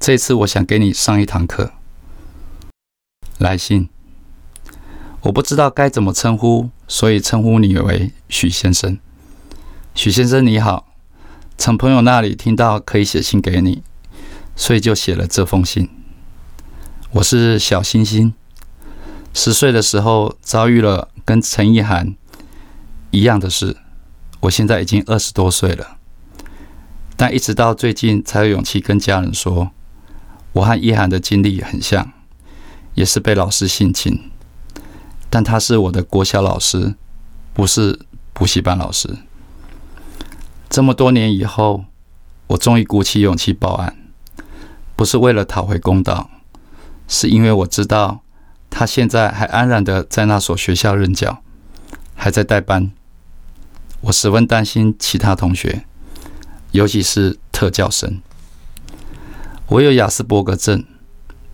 这次我想给你上一堂课。来信，我不知道该怎么称呼，所以称呼你为许先生。许先生你好，从朋友那里听到可以写信给你，所以就写了这封信。我是小星星，十岁的时候遭遇了跟陈意涵一样的事，我现在已经二十多岁了，但一直到最近才有勇气跟家人说，我和一涵的经历很像，也是被老师性侵，但他是我的国小老师，不是补习班老师。这么多年以后，我终于鼓起勇气报案，不是为了讨回公道，是因为我知道他现在还安然的在那所学校任教，还在带班。我十分担心其他同学，尤其是特教生。我有雅斯伯格症，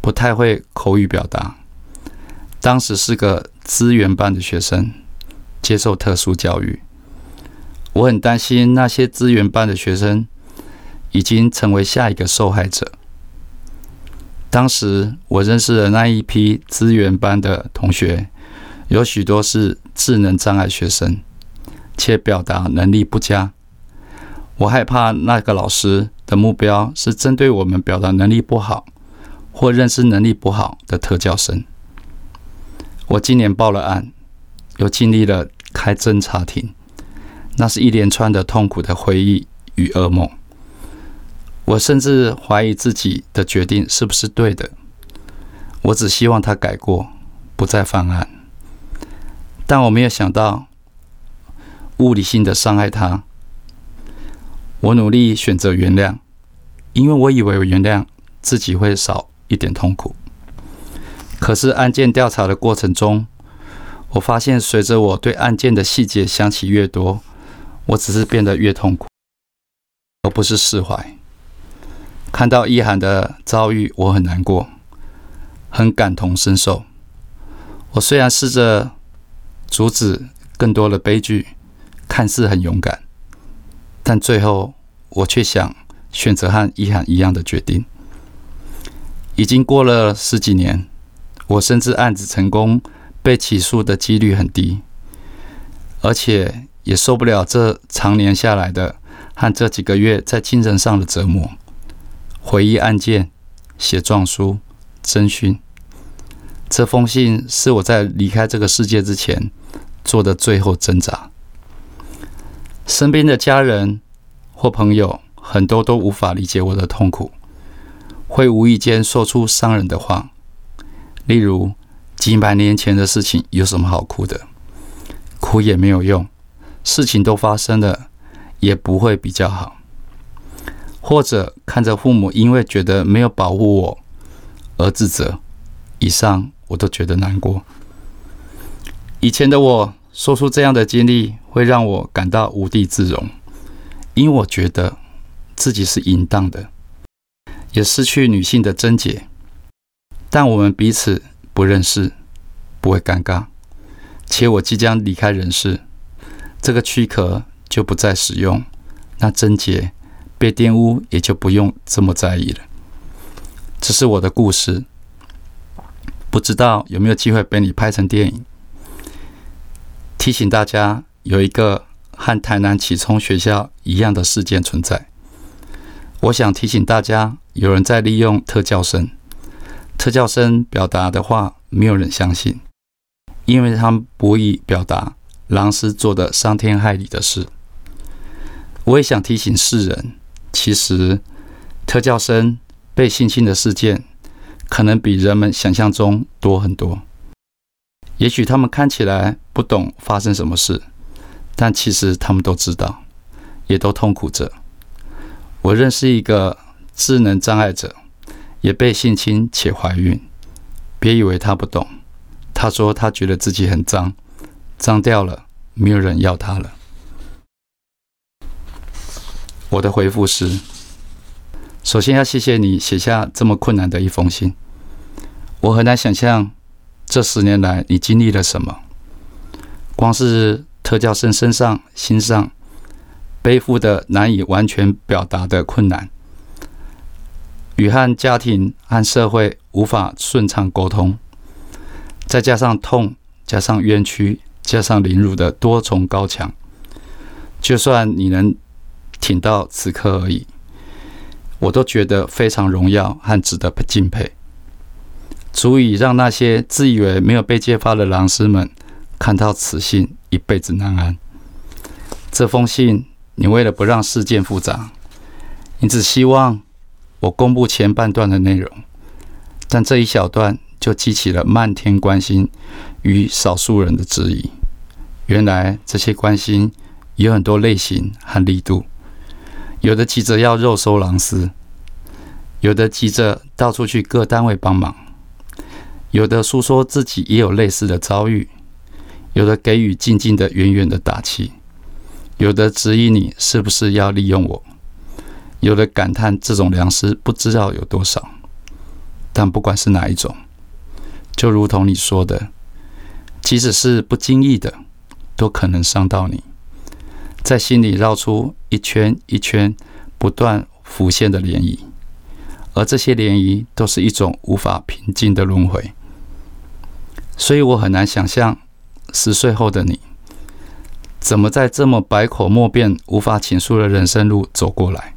不太会口语表达。当时是个资源班的学生，接受特殊教育。我很担心那些资源班的学生已经成为下一个受害者。当时我认识的那一批资源班的同学，有许多是智能障碍学生，且表达能力不佳。我害怕那个老师的目标是针对我们表达能力不好或认知能力不好的特教生。我今年报了案，又经历了开侦查庭。那是一连串的痛苦的回忆与噩梦。我甚至怀疑自己的决定是不是对的。我只希望他改过，不再犯案。但我没有想到物理性的伤害他。我努力选择原谅，因为我以为我原谅自己会少一点痛苦。可是案件调查的过程中，我发现随着我对案件的细节想起越多，我只是变得越痛苦，而不是释怀。看到一涵的遭遇，我很难过，很感同身受。我虽然试着阻止更多的悲剧，看似很勇敢，但最后我却想选择和一涵一样的决定。已经过了十几年，我甚至案子成功被起诉的几率很低，而且。也受不了这常年下来的和这几个月在精神上的折磨。回忆案件，写状书，征讯。这封信是我在离开这个世界之前做的最后挣扎。身边的家人或朋友很多都无法理解我的痛苦，会无意间说出伤人的话，例如几百年前的事情有什么好哭的？哭也没有用。事情都发生了，也不会比较好。或者看着父母因为觉得没有保护我而自责，以上我都觉得难过。以前的我说出这样的经历，会让我感到无地自容，因为我觉得自己是淫荡的，也失去女性的贞洁。但我们彼此不认识，不会尴尬，且我即将离开人世。这个躯壳就不再使用，那贞洁被玷污也就不用这么在意了。这是我的故事，不知道有没有机会被你拍成电影。提醒大家，有一个和台南启聪学校一样的事件存在。我想提醒大家，有人在利用特教生，特教生表达的话没有人相信，因为他们不易表达。狼师做的伤天害理的事，我也想提醒世人，其实特教生被性侵的事件，可能比人们想象中多很多。也许他们看起来不懂发生什么事，但其实他们都知道，也都痛苦着。我认识一个智能障碍者，也被性侵且怀孕。别以为他不懂，他说他觉得自己很脏，脏掉了，没有人要他了。我的回复是：首先要谢谢你写下这么困难的一封信。我很难想象这十年来你经历了什么，光是特教生身上、心上背负的难以完全表达的困难，与和家庭和社会无法顺畅沟通，再加上痛，加上冤屈，加上凌辱的多重高墙，就算你能挺到此刻而已，我都觉得非常荣耀和值得敬佩。足以让那些自以为没有被揭发的狼师们看到此信，一辈子难安。这封信，你为了不让事件复杂，你只希望我公布前半段的内容，但这一小段就激起了漫天关心与少数人的质疑。原来这些关心有很多类型和力度，有的急着要肉收狼师，有的急着到处去各单位帮忙。有的诉说自己也有类似的遭遇，有的给予静静的、远远的打气，有的质疑你是不是要利用我，有的感叹这种良师不知道有多少。但不管是哪一种，就如同你说的，即使是不经意的，都可能伤到你，在心里绕出一圈一圈不断浮现的涟漪，而这些涟漪都是一种无法平静的轮回。所以我很难想象，十岁后的你，怎么在这么百口莫辩、无法倾诉的人生路走过来。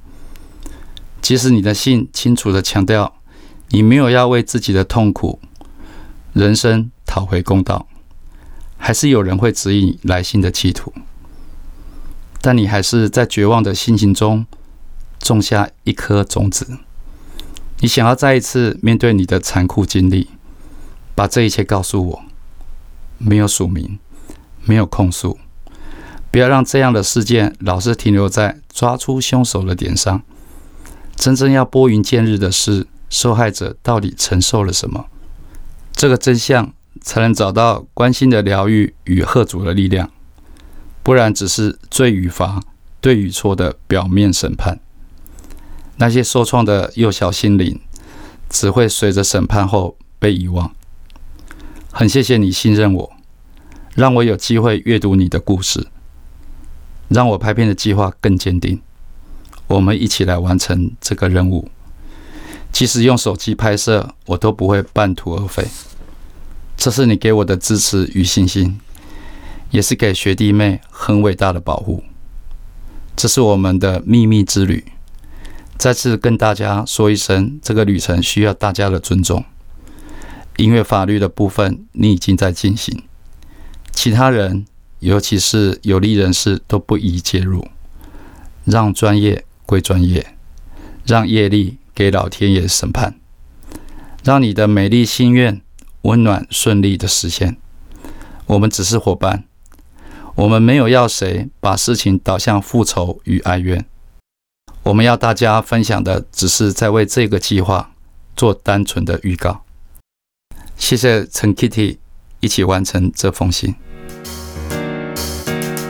即使你的信清楚的强调，你没有要为自己的痛苦人生讨回公道，还是有人会指引来信的企图。但你还是在绝望的心情中种下一颗种子，你想要再一次面对你的残酷经历。把这一切告诉我，没有署名，没有控诉，不要让这样的事件老是停留在抓出凶手的点上。真正要拨云见日的是，受害者到底承受了什么？这个真相才能找到关心的疗愈与贺主的力量，不然只是罪与罚、对与错的表面审判。那些受创的幼小心灵，只会随着审判后被遗忘。很谢谢你信任我，让我有机会阅读你的故事，让我拍片的计划更坚定。我们一起来完成这个任务。即使用手机拍摄，我都不会半途而废。这是你给我的支持与信心，也是给学弟妹很伟大的保护。这是我们的秘密之旅。再次跟大家说一声，这个旅程需要大家的尊重。音乐法律的部分，你已经在进行。其他人，尤其是有利人士，都不宜介入。让专业归专业，让业力给老天爷审判，让你的美丽心愿温暖顺利的实现。我们只是伙伴，我们没有要谁把事情导向复仇与哀怨。我们要大家分享的，只是在为这个计划做单纯的预告。谢谢陈 Kitty 一起完成这封信。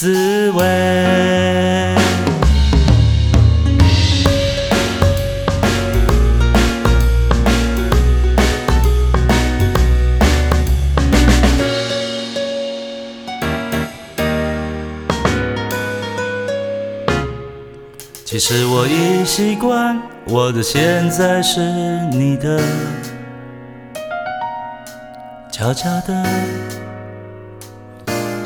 滋味。其实我已习惯我的现在是你的悄悄的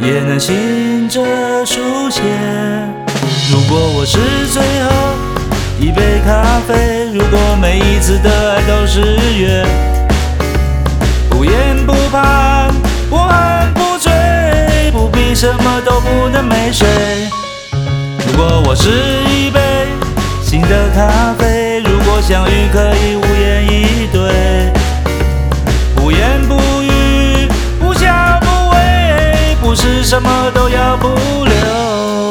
也能醒着书写。如果我是最后一杯咖啡，如果每一次的爱都是约，不言不盼，不恨不追，不必什么都不能没睡。如果我是一杯新的咖啡，如果相遇可以无言以对，不是什么都要不留。